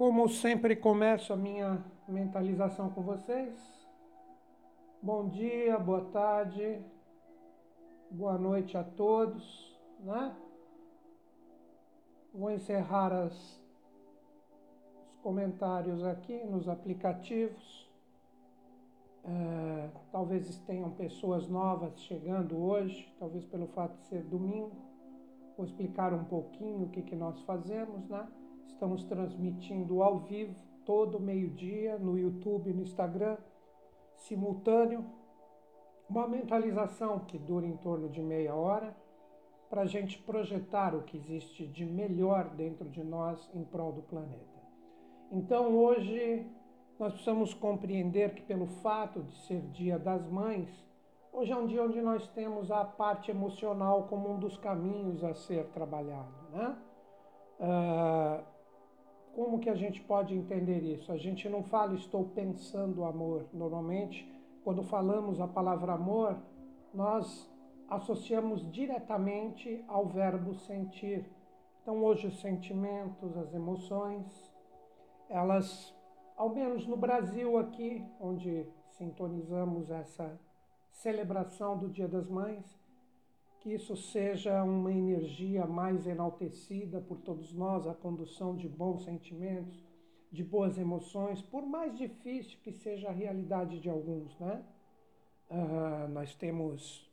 Como sempre começo a minha mentalização com vocês. Bom dia, boa tarde, boa noite a todos, né? Vou encerrar as, os comentários aqui nos aplicativos. É, talvez tenham pessoas novas chegando hoje, talvez pelo fato de ser domingo. Vou explicar um pouquinho o que, que nós fazemos, né? Estamos transmitindo ao vivo todo meio-dia no YouTube, no Instagram, simultâneo. Uma mentalização que dura em torno de meia hora para a gente projetar o que existe de melhor dentro de nós em prol do planeta. Então hoje nós precisamos compreender que pelo fato de ser Dia das Mães, hoje é um dia onde nós temos a parte emocional como um dos caminhos a ser trabalhado, né? Uh, como que a gente pode entender isso? A gente não fala estou pensando amor. Normalmente, quando falamos a palavra amor, nós associamos diretamente ao verbo sentir. Então, hoje, os sentimentos, as emoções, elas, ao menos no Brasil aqui, onde sintonizamos essa celebração do Dia das Mães, que isso seja uma energia mais enaltecida por todos nós, a condução de bons sentimentos, de boas emoções, por mais difícil que seja a realidade de alguns, né? Uh, nós temos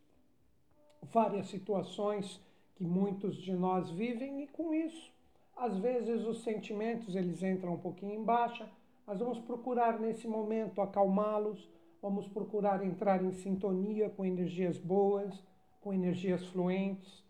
várias situações que muitos de nós vivem e com isso, às vezes os sentimentos eles entram um pouquinho em baixa, mas vamos procurar nesse momento acalmá-los, vamos procurar entrar em sintonia com energias boas, com energias fluentes.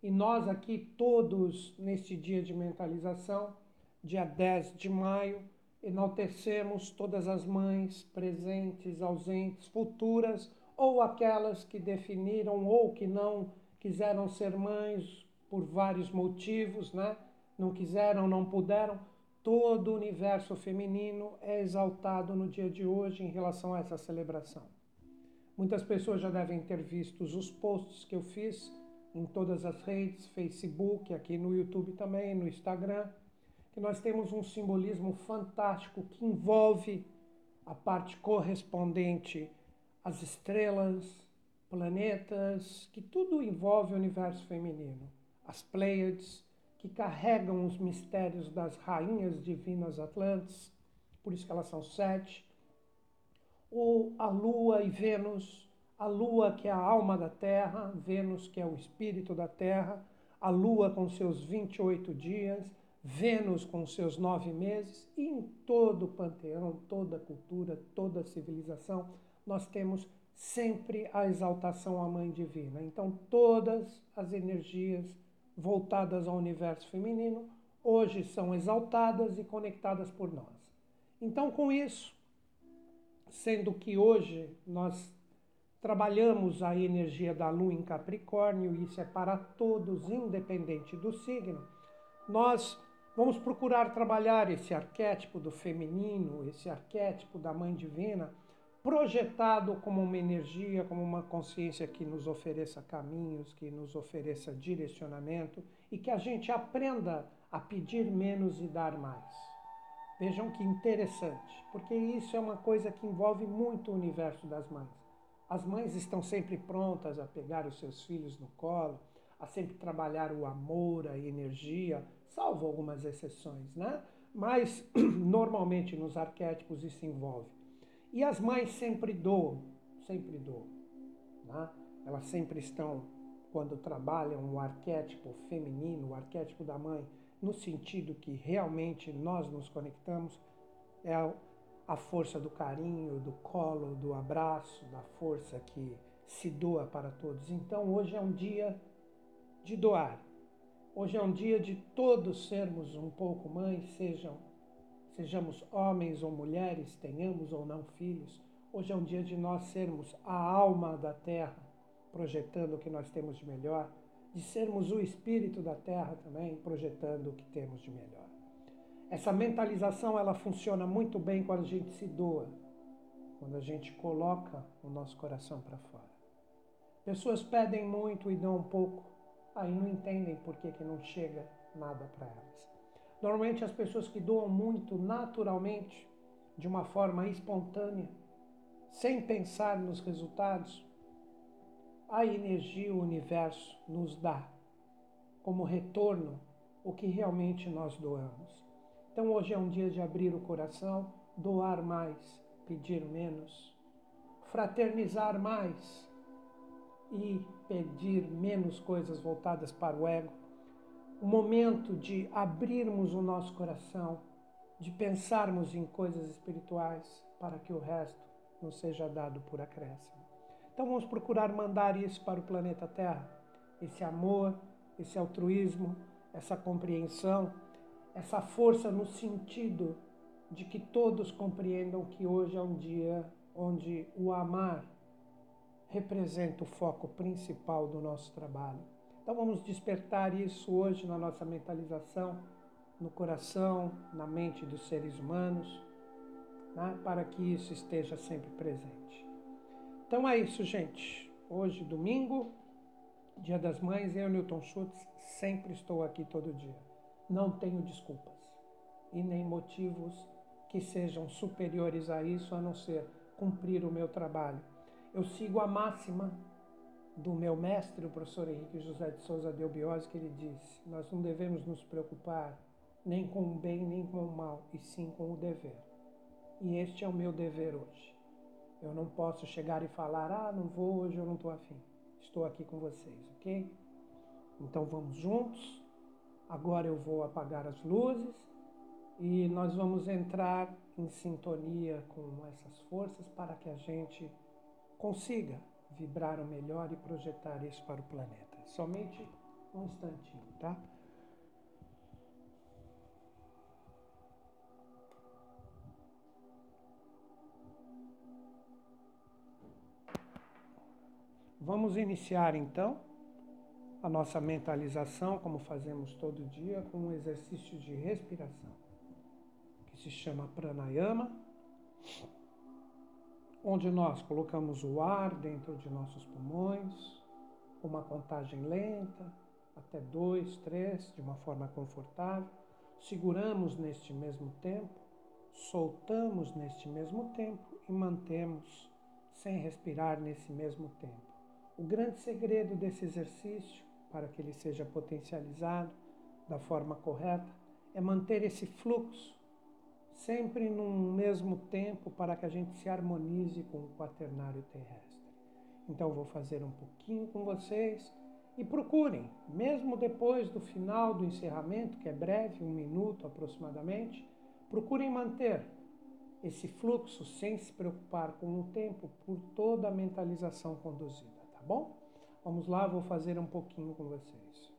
E nós aqui todos, neste dia de mentalização, dia 10 de maio, enaltecemos todas as mães presentes, ausentes, futuras ou aquelas que definiram ou que não quiseram ser mães por vários motivos, né? Não quiseram, não puderam. Todo o universo feminino é exaltado no dia de hoje em relação a essa celebração. Muitas pessoas já devem ter visto os posts que eu fiz em todas as redes, Facebook, aqui no YouTube também, no Instagram, que nós temos um simbolismo fantástico que envolve a parte correspondente às estrelas, planetas, que tudo envolve o universo feminino. As Pleiades, que carregam os mistérios das rainhas divinas atlantes, por isso que elas são sete ou a Lua e Vênus, a Lua que é a alma da Terra, Vênus que é o espírito da Terra, a Lua com seus 28 dias, Vênus com seus nove meses, e em todo o panteão, toda cultura, toda civilização, nós temos sempre a exaltação à Mãe Divina. Então, todas as energias voltadas ao universo feminino hoje são exaltadas e conectadas por nós. Então, com isso, sendo que hoje nós trabalhamos a energia da lua em Capricórnio, e isso é para todos, independente do signo, nós vamos procurar trabalhar esse arquétipo do feminino, esse arquétipo da mãe divina, projetado como uma energia, como uma consciência que nos ofereça caminhos, que nos ofereça direcionamento e que a gente aprenda a pedir menos e dar mais. Vejam que interessante, porque isso é uma coisa que envolve muito o universo das mães. As mães estão sempre prontas a pegar os seus filhos no colo, a sempre trabalhar o amor, a energia, salvo algumas exceções, né? Mas normalmente nos arquétipos isso envolve. E as mães sempre doam, sempre doam. Né? Elas sempre estão, quando trabalham o arquétipo feminino, o arquétipo da mãe, no sentido que realmente nós nos conectamos, é a força do carinho, do colo, do abraço, da força que se doa para todos. Então hoje é um dia de doar. Hoje é um dia de todos sermos um pouco mães, sejam sejamos homens ou mulheres, tenhamos ou não filhos. Hoje é um dia de nós sermos a alma da terra, projetando o que nós temos de melhor de sermos o espírito da terra também, projetando o que temos de melhor. Essa mentalização ela funciona muito bem quando a gente se doa, quando a gente coloca o nosso coração para fora. Pessoas pedem muito e dão um pouco, aí não entendem por que, que não chega nada para elas. Normalmente as pessoas que doam muito naturalmente, de uma forma espontânea, sem pensar nos resultados, a energia o universo nos dá como retorno o que realmente nós doamos. Então hoje é um dia de abrir o coração, doar mais, pedir menos, fraternizar mais e pedir menos coisas voltadas para o ego o momento de abrirmos o nosso coração, de pensarmos em coisas espirituais para que o resto nos seja dado por acréscimo. Então vamos procurar mandar isso para o planeta Terra, esse amor, esse altruísmo, essa compreensão, essa força no sentido de que todos compreendam que hoje é um dia onde o amar representa o foco principal do nosso trabalho então vamos despertar isso hoje na nossa mentalização, no coração, na mente dos seres humanos, né? para que isso esteja sempre presente. Então é isso, gente. Hoje, domingo, Dia das Mães, eu, Newton Schultz, sempre estou aqui todo dia. Não tenho desculpas e nem motivos que sejam superiores a isso, a não ser cumprir o meu trabalho. Eu sigo a máxima do meu mestre, o professor Henrique José de Souza Delbiose, que ele disse: Nós não devemos nos preocupar nem com o bem nem com o mal, e sim com o dever. E este é o meu dever hoje. Eu não posso chegar e falar: Ah, não vou hoje, eu não estou afim. Estou aqui com vocês, ok? Então vamos juntos. Agora eu vou apagar as luzes e nós vamos entrar em sintonia com essas forças para que a gente consiga vibrar o melhor e projetar isso para o planeta. Somente um instantinho, tá? Vamos iniciar então a nossa mentalização, como fazemos todo dia, com um exercício de respiração, que se chama pranayama onde nós colocamos o ar dentro de nossos pulmões, uma contagem lenta, até dois, três, de uma forma confortável, seguramos neste mesmo tempo, soltamos neste mesmo tempo e mantemos sem respirar nesse mesmo tempo. O grande segredo desse exercício, para que ele seja potencializado da forma correta, é manter esse fluxo sempre num mesmo tempo para que a gente se harmonize com o quaternário terrestre. Então vou fazer um pouquinho com vocês e procurem, mesmo depois do final do encerramento, que é breve, um minuto aproximadamente, procurem manter esse fluxo sem se preocupar com o tempo por toda a mentalização conduzida, bom? Vamos lá, vou fazer um pouquinho com vocês.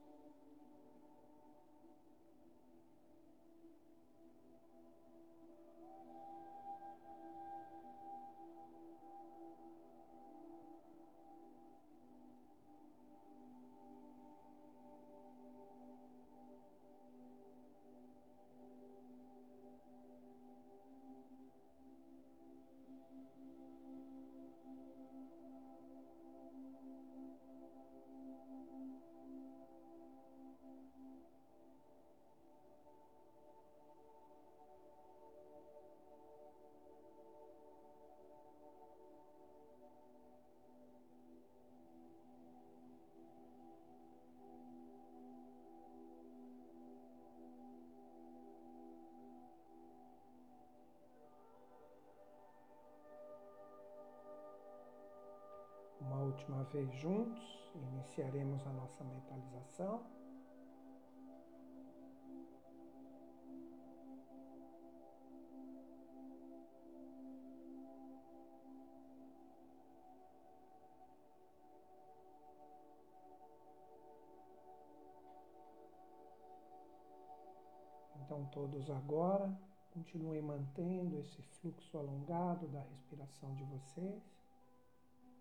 Última vez juntos, iniciaremos a nossa mentalização. Então, todos agora continuem mantendo esse fluxo alongado da respiração de vocês.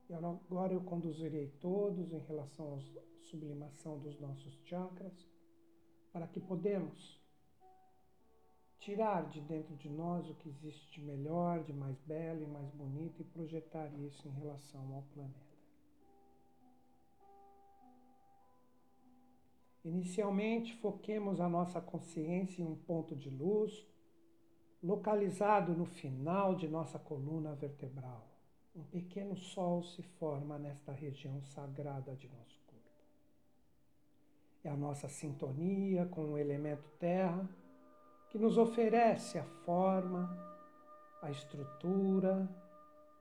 E agora eu conduzirei todos em relação à sublimação dos nossos chakras, para que podemos tirar de dentro de nós o que existe de melhor, de mais belo e mais bonito e projetar isso em relação ao planeta. Inicialmente, foquemos a nossa consciência em um ponto de luz localizado no final de nossa coluna vertebral. Um pequeno sol se forma nesta região sagrada de nosso corpo. É a nossa sintonia com o elemento terra que nos oferece a forma, a estrutura,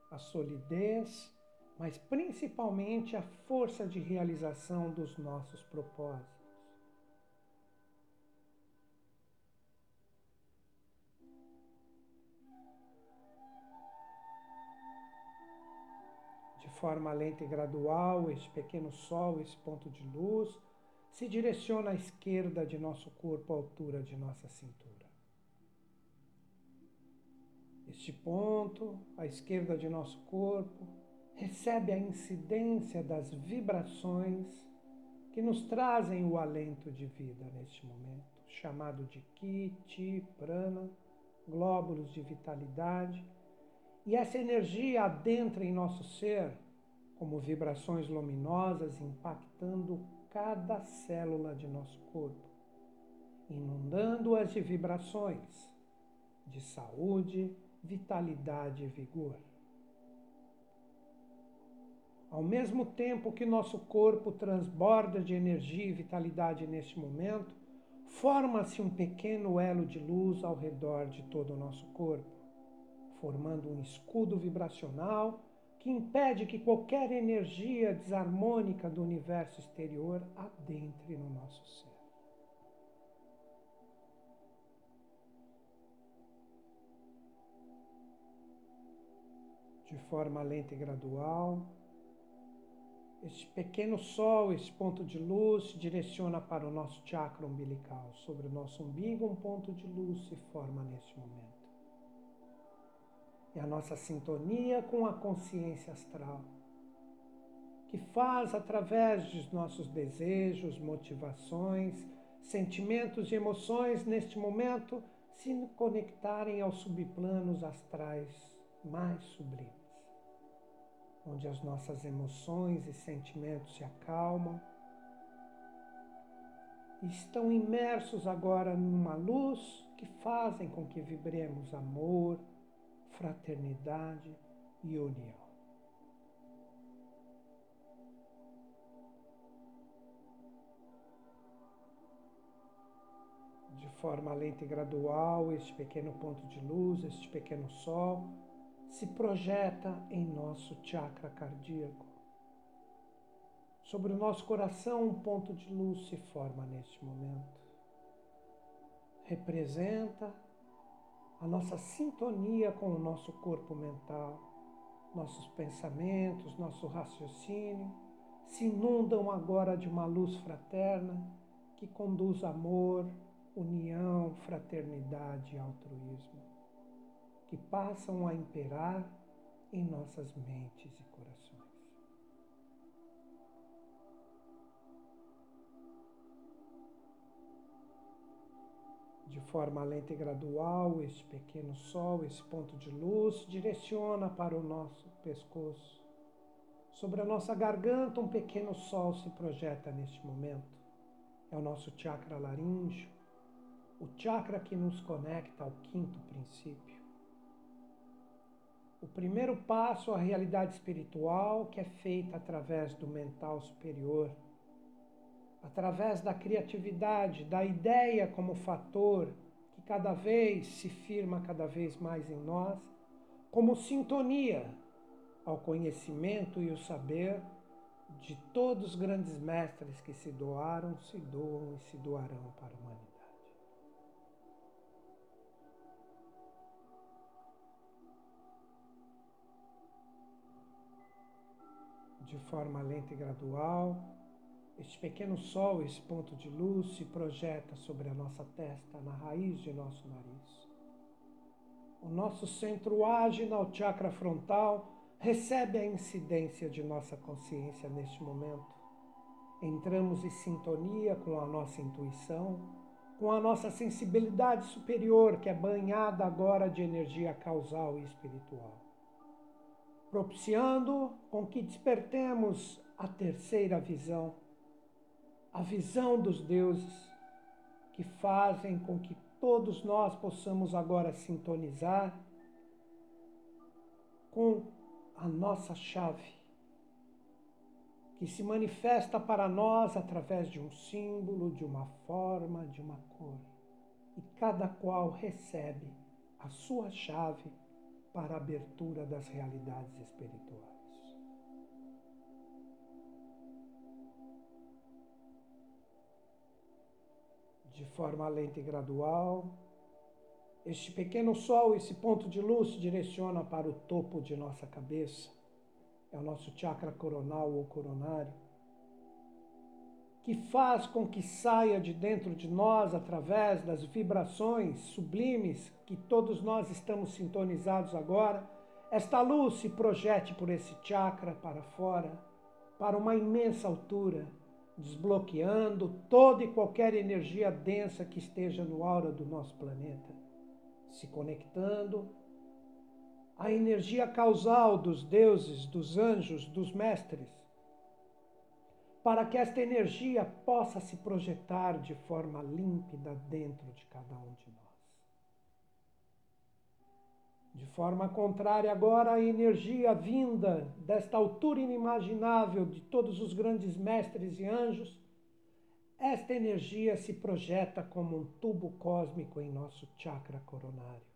a solidez, mas principalmente a força de realização dos nossos propósitos. Forma lenta e gradual, este pequeno sol, esse ponto de luz, se direciona à esquerda de nosso corpo, à altura de nossa cintura. Este ponto, à esquerda de nosso corpo, recebe a incidência das vibrações que nos trazem o alento de vida neste momento, chamado de Ki, Ti, Prana, glóbulos de vitalidade. E essa energia adentra em nosso ser como vibrações luminosas impactando cada célula de nosso corpo, inundando-as de vibrações de saúde, vitalidade e vigor. Ao mesmo tempo que nosso corpo transborda de energia e vitalidade neste momento, forma-se um pequeno elo de luz ao redor de todo o nosso corpo, formando um escudo vibracional que impede que qualquer energia desarmônica do universo exterior adentre no nosso ser. De forma lenta e gradual, este pequeno sol, esse ponto de luz, se direciona para o nosso chakra umbilical. Sobre o nosso umbigo, um ponto de luz se forma neste momento é a nossa sintonia com a consciência astral, que faz através dos nossos desejos, motivações, sentimentos e emoções neste momento se conectarem aos subplanos astrais mais sublimes, onde as nossas emoções e sentimentos se acalmam e estão imersos agora numa luz que fazem com que vibremos amor, fraternidade e união. De forma lenta e gradual, este pequeno ponto de luz, este pequeno sol, se projeta em nosso chakra cardíaco. Sobre o nosso coração, um ponto de luz se forma neste momento. Representa a nossa sintonia com o nosso corpo mental, nossos pensamentos, nosso raciocínio se inundam agora de uma luz fraterna que conduz amor, união, fraternidade e altruísmo, que passam a imperar em nossas mentes e corações. Forma lenta e gradual, este pequeno sol, esse ponto de luz, direciona para o nosso pescoço. Sobre a nossa garganta, um pequeno sol se projeta neste momento. É o nosso chakra laríngeo, o chakra que nos conecta ao quinto princípio. O primeiro passo à realidade espiritual, que é feita através do mental superior através da criatividade, da ideia como fator cada vez se firma cada vez mais em nós, como sintonia ao conhecimento e o saber de todos os grandes mestres que se doaram, se doam e se doarão para a humanidade. De forma lenta e gradual, este pequeno sol, esse ponto de luz, se projeta sobre a nossa testa, na raiz de nosso nariz. O nosso centro ágil, o chakra frontal, recebe a incidência de nossa consciência neste momento. Entramos em sintonia com a nossa intuição, com a nossa sensibilidade superior, que é banhada agora de energia causal e espiritual, propiciando com que despertemos a terceira visão a visão dos deuses que fazem com que todos nós possamos agora sintonizar com a nossa chave, que se manifesta para nós através de um símbolo, de uma forma, de uma cor. E cada qual recebe a sua chave para a abertura das realidades espirituais. De forma lenta e gradual, este pequeno sol, esse ponto de luz, direciona para o topo de nossa cabeça. É o nosso chakra coronal ou coronário, que faz com que saia de dentro de nós, através das vibrações sublimes que todos nós estamos sintonizados agora, esta luz se projete por esse chakra para fora, para uma imensa altura, desbloqueando toda e qualquer energia densa que esteja no aura do nosso planeta se conectando à energia causal dos deuses, dos anjos, dos mestres, para que esta energia possa se projetar de forma límpida dentro de cada um de nós. De forma contrária, agora, a energia vinda desta altura inimaginável de todos os grandes mestres e anjos esta energia se projeta como um tubo cósmico em nosso chakra coronário.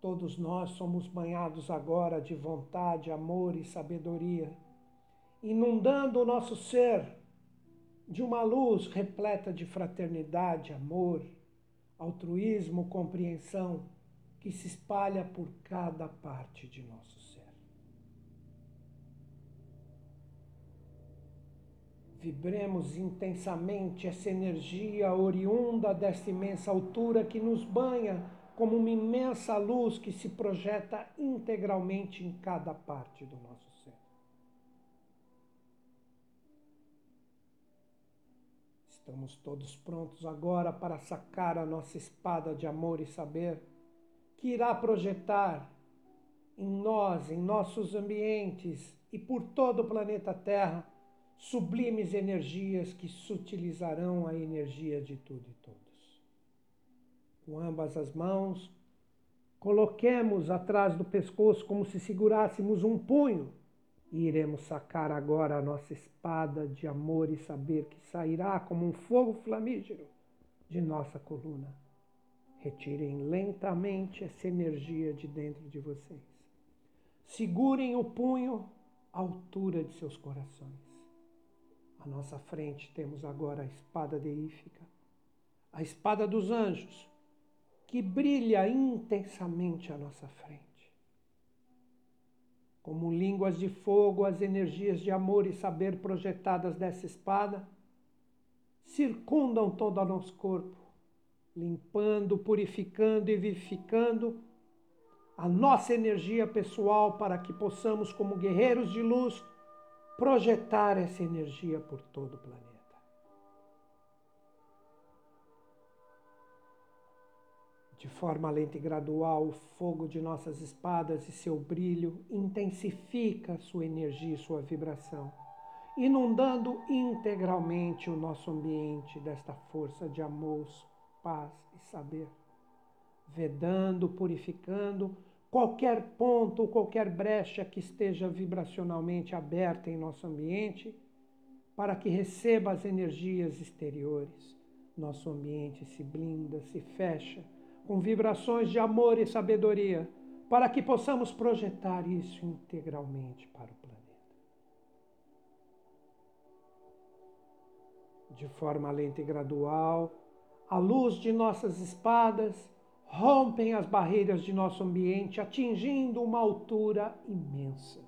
Todos nós somos banhados agora de vontade, amor e sabedoria, inundando o nosso ser de uma luz repleta de fraternidade, amor, altruísmo, compreensão, que se espalha por cada parte de nosso ser. Vibremos intensamente essa energia oriunda desta imensa altura que nos banha como uma imensa luz que se projeta integralmente em cada parte do nosso ser. Estamos todos prontos agora para sacar a nossa espada de amor e saber que irá projetar em nós, em nossos ambientes e por todo o planeta Terra sublimes energias que sutilizarão a energia de tudo e todos. Com ambas as mãos, coloquemos atrás do pescoço como se segurássemos um punho e iremos sacar agora a nossa espada de amor e saber que sairá como um fogo flamígero de nossa coluna. Retirem lentamente essa energia de dentro de vocês. Segurem o punho à altura de seus corações. À nossa frente temos agora a espada deífica, a espada dos anjos, que brilha intensamente à nossa frente. Como línguas de fogo, as energias de amor e saber projetadas dessa espada circundam todo o nosso corpo, limpando, purificando e vivificando a nossa energia pessoal para que possamos, como guerreiros de luz, projetar essa energia por todo o planeta. De forma lenta e gradual, o fogo de nossas espadas e seu brilho intensifica sua energia e sua vibração, inundando integralmente o nosso ambiente desta força de amor, paz e saber, vedando, purificando, qualquer ponto ou qualquer brecha que esteja vibracionalmente aberta em nosso ambiente, para que receba as energias exteriores. Nosso ambiente se blinda, se fecha com vibrações de amor e sabedoria, para que possamos projetar isso integralmente para o planeta. De forma lenta e gradual, a luz de nossas espadas rompem as barreiras de nosso ambiente, atingindo uma altura imensa.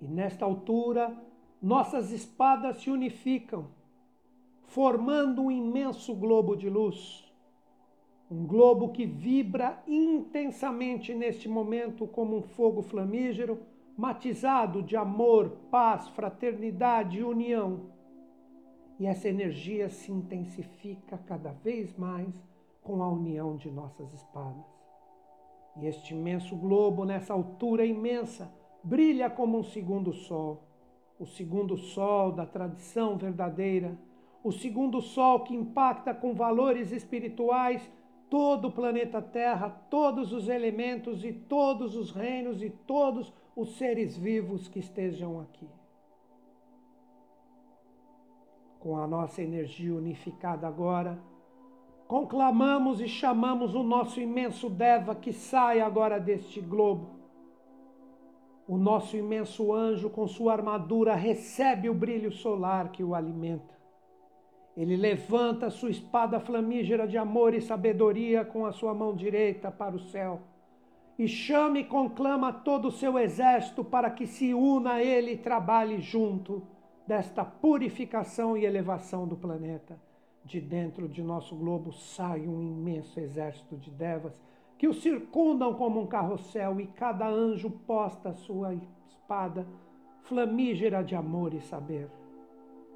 E nesta altura, nossas espadas se unificam, formando um imenso globo de luz. Um globo que vibra intensamente neste momento como um fogo flamígero, matizado de amor, paz, fraternidade e união. E essa energia se intensifica cada vez mais com a união de nossas espadas. E este imenso globo, nessa altura imensa, brilha como um segundo sol, o segundo sol da tradição verdadeira, o segundo sol que impacta com valores espirituais todo o planeta Terra, todos os elementos e todos os reinos e todos os seres vivos que estejam aqui. Com a nossa energia unificada agora, conclamamos e chamamos o nosso imenso Deva que sai agora deste globo. O nosso imenso anjo, com sua armadura, recebe o brilho solar que o alimenta. Ele levanta sua espada flamígera de amor e sabedoria com a sua mão direita para o céu e chama e conclama todo o seu exército para que se una a ele e trabalhe junto desta purificação e elevação do planeta de dentro de nosso globo sai um imenso exército de devas que o circundam como um carrossel e cada anjo posta sua espada flamígera de amor e saber.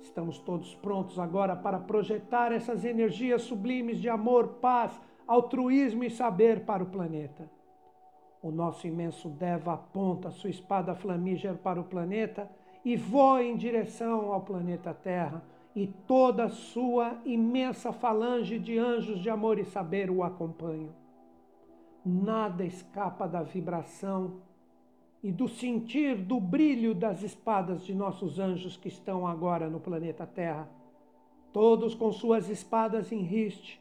Estamos todos prontos agora para projetar essas energias sublimes de amor, paz, altruísmo e saber para o planeta. O nosso imenso Deva aponta sua espada flamígera para o planeta e voa em direção ao planeta Terra e toda a sua imensa falange de anjos de amor e saber o acompanham. Nada escapa da vibração e do sentir do brilho das espadas de nossos anjos que estão agora no planeta Terra. Todos com suas espadas em riste,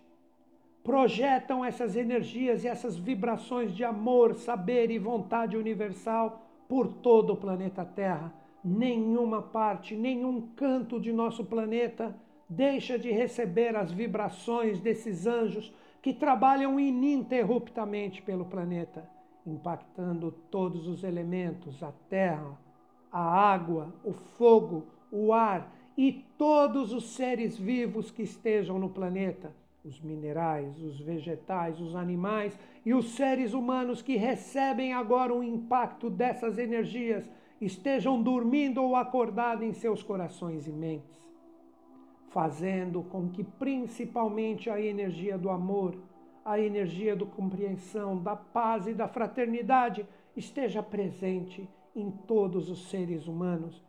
projetam essas energias e essas vibrações de amor, saber e vontade universal por todo o planeta Terra nenhuma parte, nenhum canto de nosso planeta deixa de receber as vibrações desses anjos que trabalham ininterruptamente pelo planeta, impactando todos os elementos, a terra, a água, o fogo, o ar e todos os seres vivos que estejam no planeta, os minerais, os vegetais, os animais e os seres humanos que recebem agora o impacto dessas energias estejam dormindo ou acordados em seus corações e mentes, fazendo com que principalmente a energia do amor, a energia da compreensão, da paz e da fraternidade esteja presente em todos os seres humanos,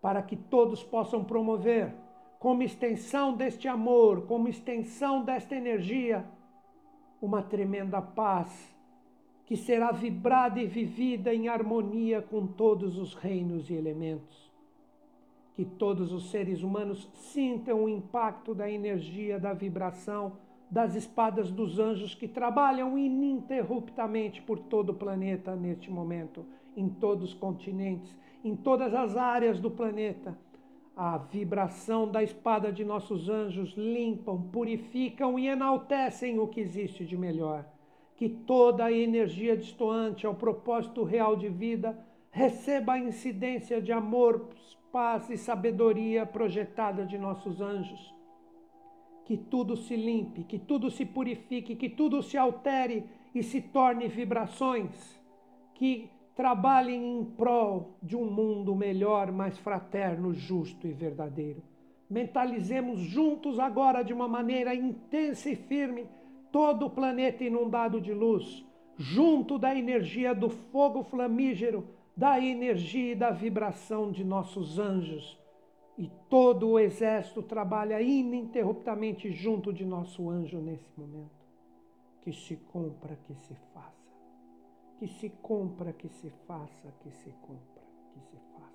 para que todos possam promover, como extensão deste amor, como extensão desta energia, uma tremenda paz que será vibrada e vivida em harmonia com todos os reinos e elementos. Que todos os seres humanos sintam o impacto da energia, da vibração, das espadas dos anjos que trabalham ininterruptamente por todo o planeta neste momento, em todos os continentes, em todas as áreas do planeta. A vibração da espada de nossos anjos limpam, purificam e enaltecem o que existe de melhor que toda a energia distoante ao propósito real de vida receba a incidência de amor, paz e sabedoria projetada de nossos anjos. Que tudo se limpe, que tudo se purifique, que tudo se altere e se torne vibrações que trabalhem em prol de um mundo melhor, mais fraterno, justo e verdadeiro. Mentalizemos juntos agora de uma maneira intensa e firme todo o planeta inundado de luz, junto da energia do fogo flamígero, da energia e da vibração de nossos anjos. E todo o exército trabalha ininterruptamente junto de nosso anjo nesse momento. Que se compra, que se faça. Que se compra, que se faça, que se compra, que se faça.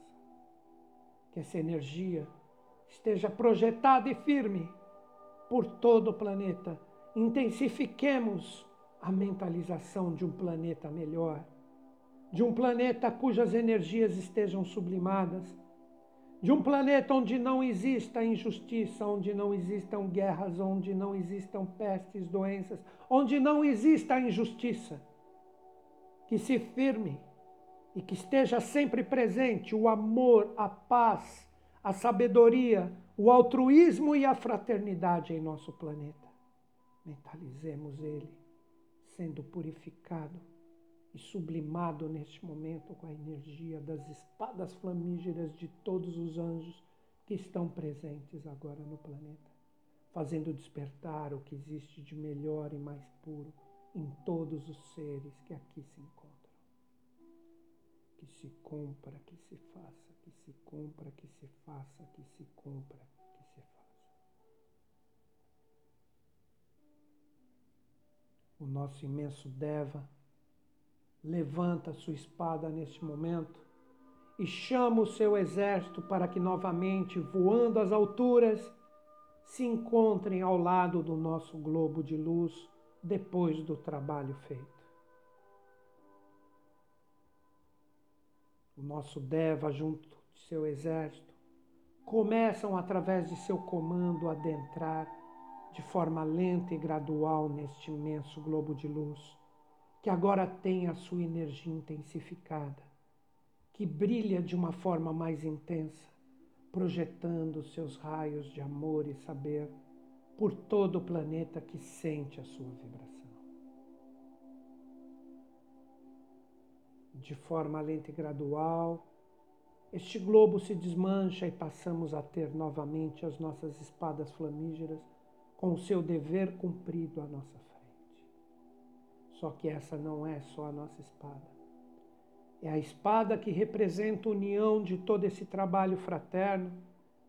Que essa energia esteja projetada e firme por todo o planeta intensifiquemos a mentalização de um planeta melhor, de um planeta cujas energias estejam sublimadas, de um planeta onde não exista injustiça, onde não existam guerras, onde não existam pestes, doenças, onde não exista injustiça. Que se firme e que esteja sempre presente o amor, a paz, a sabedoria, o altruísmo e a fraternidade em nosso planeta. Mentalizemos ele sendo purificado e sublimado neste momento com a energia das espadas flamígeras de todos os anjos que estão presentes agora no planeta, fazendo despertar o que existe de melhor e mais puro em todos os seres que aqui se encontram. Que se compra, que se faça, que se cumpra, que se faça, que se cumpra, O nosso imenso Deva levanta sua espada neste momento e chama o seu exército para que novamente, voando às alturas, se encontrem ao lado do nosso globo de luz depois do trabalho feito. O nosso Deva, junto de seu exército, começam através de seu comando a adentrar de forma lenta e gradual neste imenso globo de luz, que agora tem a sua energia intensificada, que brilha de uma forma mais intensa, projetando seus raios de amor e saber por todo o planeta que sente a sua vibração. De forma lenta e gradual, este globo se desmancha e passamos a ter novamente as nossas espadas flamígeras com o seu dever cumprido à nossa frente. Só que essa não é só a nossa espada. É a espada que representa a união de todo esse trabalho fraterno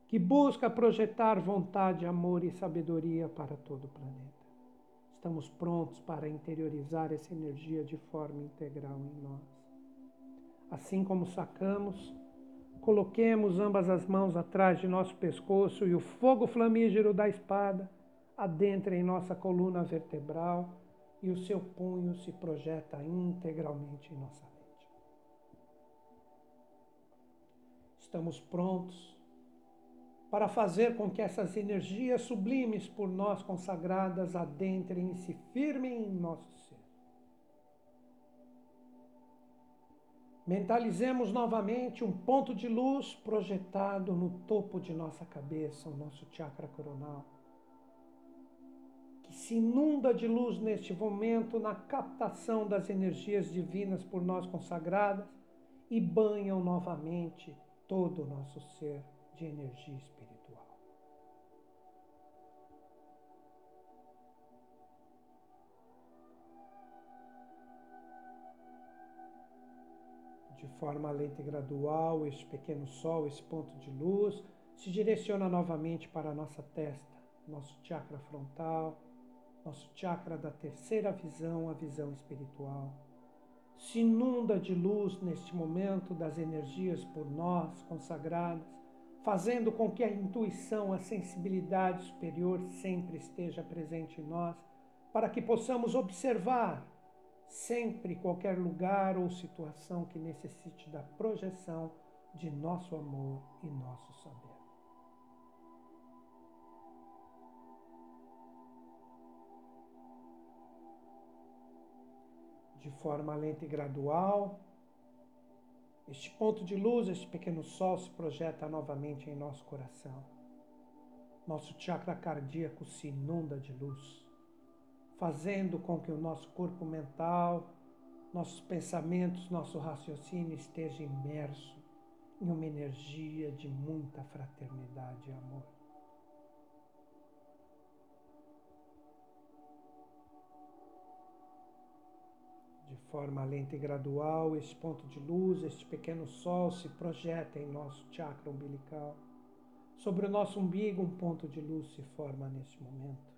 que busca projetar vontade, amor e sabedoria para todo o planeta. Estamos prontos para interiorizar essa energia de forma integral em nós. Assim como sacamos, coloquemos ambas as mãos atrás de nosso pescoço e o fogo flamígero da espada adentra em nossa coluna vertebral e o seu punho se projeta integralmente em nossa mente. Estamos prontos para fazer com que essas energias sublimes por nós consagradas adentrem e se firmem em nosso ser. Mentalizemos novamente um ponto de luz projetado no topo de nossa cabeça, o nosso chakra coronal, que se inunda de luz neste momento na captação das energias divinas por nós consagradas e banham novamente todo o nosso ser de energia espiritual. de forma lenta e gradual, este pequeno sol, esse ponto de luz, se direciona novamente para a nossa testa, nosso chakra frontal, nosso chakra da terceira visão, a visão espiritual. Se inunda de luz neste momento das energias por nós consagradas, fazendo com que a intuição, a sensibilidade superior sempre esteja presente em nós, para que possamos observar sempre qualquer lugar ou situação que necessite da projeção de nosso amor e nosso saber. De forma lenta e gradual, este ponto de luz, este pequeno sol se projeta novamente em nosso coração. Nosso chakra cardíaco se inunda de luz fazendo com que o nosso corpo mental, nossos pensamentos, nosso raciocínio esteja imerso em uma energia de muita fraternidade e amor. De forma lenta e gradual, este ponto de luz, este pequeno sol se projeta em nosso chakra umbilical. Sobre o nosso umbigo, um ponto de luz se forma neste momento.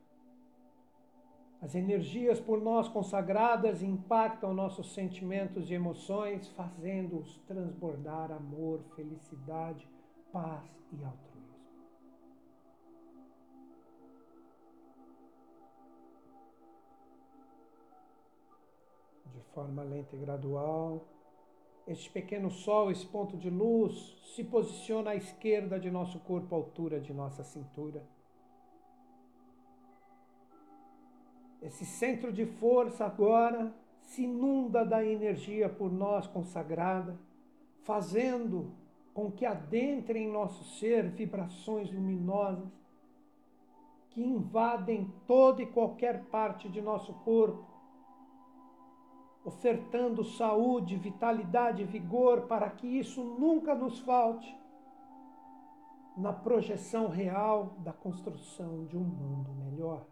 As energias por nós consagradas impactam nossos sentimentos e emoções, fazendo-os transbordar amor, felicidade, paz e altruísmo. De forma lenta e gradual, este pequeno sol, esse ponto de luz, se posiciona à esquerda de nosso corpo, à altura de nossa cintura. Esse centro de força agora se inunda da energia por nós consagrada, fazendo com que adentrem em nosso ser vibrações luminosas que invadem toda e qualquer parte de nosso corpo, ofertando saúde, vitalidade vigor para que isso nunca nos falte na projeção real da construção de um mundo melhor.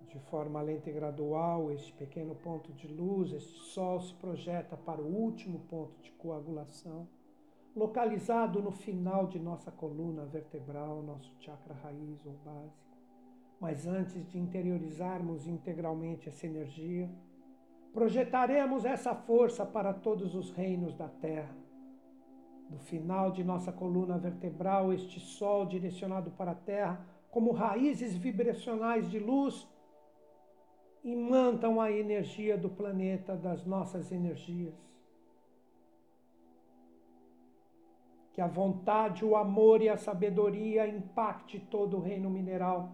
de De forma lenta e gradual, este pequeno ponto de luz, este sol se projeta para o último ponto de coagulação, localizado no final de nossa coluna vertebral, nosso chakra raiz ou básico. Mas antes de interiorizarmos integralmente essa energia, projetaremos essa força para todos os reinos da Terra. Do final de nossa coluna vertebral, este sol direcionado para a Terra, como raízes vibracionais de luz, imantam a energia do planeta, das nossas energias. Que a vontade, o amor e a sabedoria impacte todo o reino mineral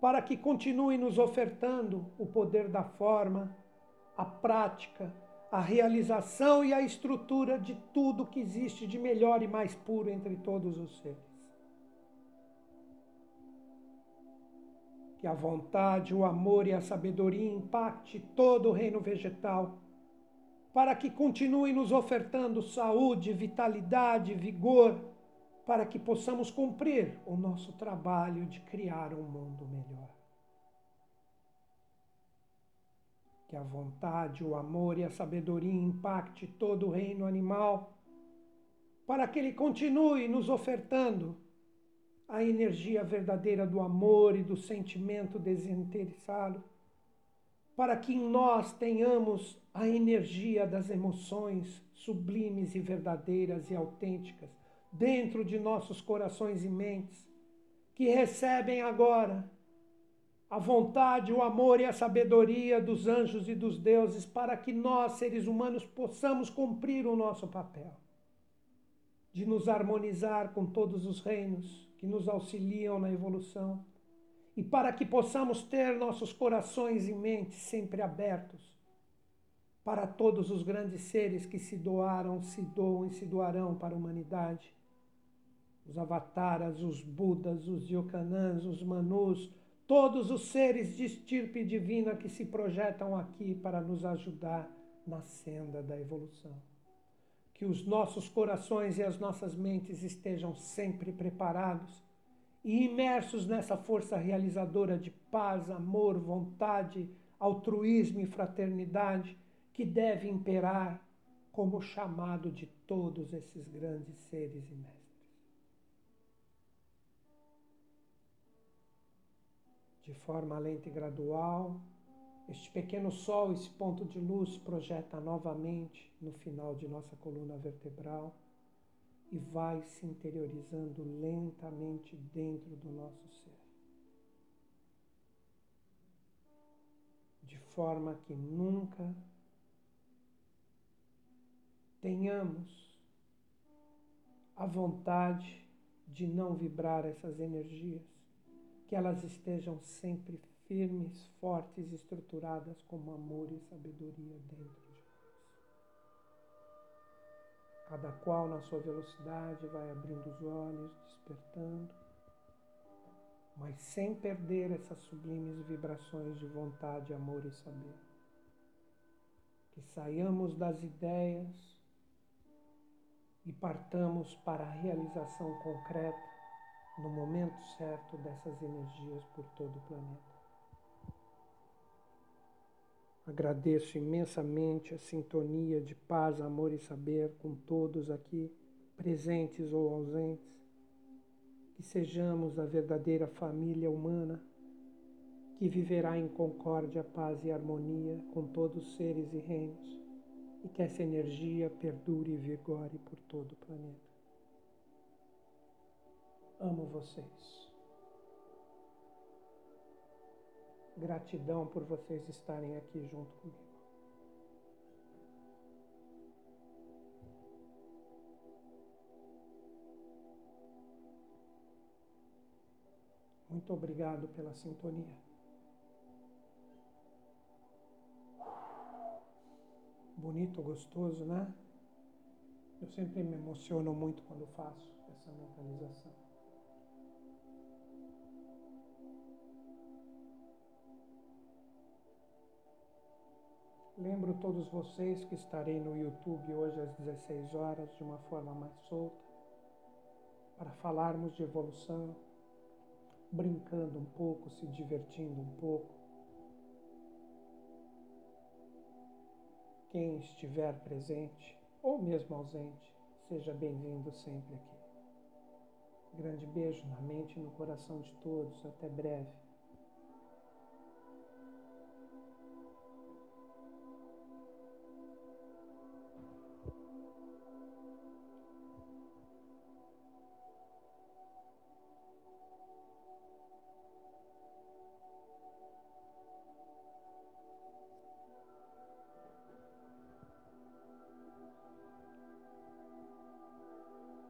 para que continue nos ofertando o poder da forma, a prática, a realização e a estrutura de tudo que existe de melhor e mais puro entre todos os seres. Que a vontade, o amor e a sabedoria impacte todo o reino vegetal, para que continue nos ofertando saúde, vitalidade, vigor, para que possamos cumprir o nosso trabalho de criar um mundo melhor. Que a vontade, o amor e a sabedoria impacte todo o reino animal, para que ele continue nos ofertando a energia verdadeira do amor e do sentimento desinteressado, para que em nós tenhamos a energia das emoções sublimes e verdadeiras e autênticas dentro de nossos corações e mentes, que recebem agora a vontade, o amor e a sabedoria dos anjos e dos deuses para que nós, seres humanos, possamos cumprir o nosso papel de nos harmonizar com todos os reinos que nos auxiliam na evolução e para que possamos ter nossos corações e mentes sempre abertos para todos os grandes seres que se doaram, se doam e se doarão para a humanidade os avataras, os budas, os yokanãs, os manus, todos os seres de estirpe divina que se projetam aqui para nos ajudar na senda da evolução. Que os nossos corações e as nossas mentes estejam sempre preparados e imersos nessa força realizadora de paz, amor, vontade, altruísmo e fraternidade que deve imperar como chamado de todos esses grandes seres e mestres. de forma lenta e gradual. Este pequeno sol, esse ponto de luz, projeta novamente no final de nossa coluna vertebral e vai se interiorizando lentamente dentro do nosso ser. De forma que nunca tenhamos a vontade de não vibrar essas energias que elas estejam sempre firmes, fortes, estruturadas como amor e sabedoria dentro Cada qual na sua velocidade vai abrindo os olhos, despertando, mas sem perder essas sublimes vibrações de vontade, amor e saber. Que saiamos das ideias e partamos para a realização concreta no momento certo dessas energias por todo o planeta. Agradeço imensamente a sintonia de paz, amor e saber com todos aqui, presentes ou ausentes. Que sejamos a verdadeira família humana que viverá em concórdia, paz e harmonia com todos os seres e reinos, e que essa energia perdure e vigore por todo o planeta. Amo vocês. Gratidão por vocês estarem aqui junto comigo. Muito obrigado pela sintonia. Bonito, gostoso, né? Eu sempre me emociono muito quando faço essa mentalização. Lembro todos vocês que estarei no YouTube hoje às 16 horas de uma forma mais solta para falarmos de evolução, brincando um pouco, se divertindo um pouco. Quem estiver presente ou mesmo ausente, seja bem-vindo sempre aqui. Grande beijo na mente e no coração de todos. Até breve.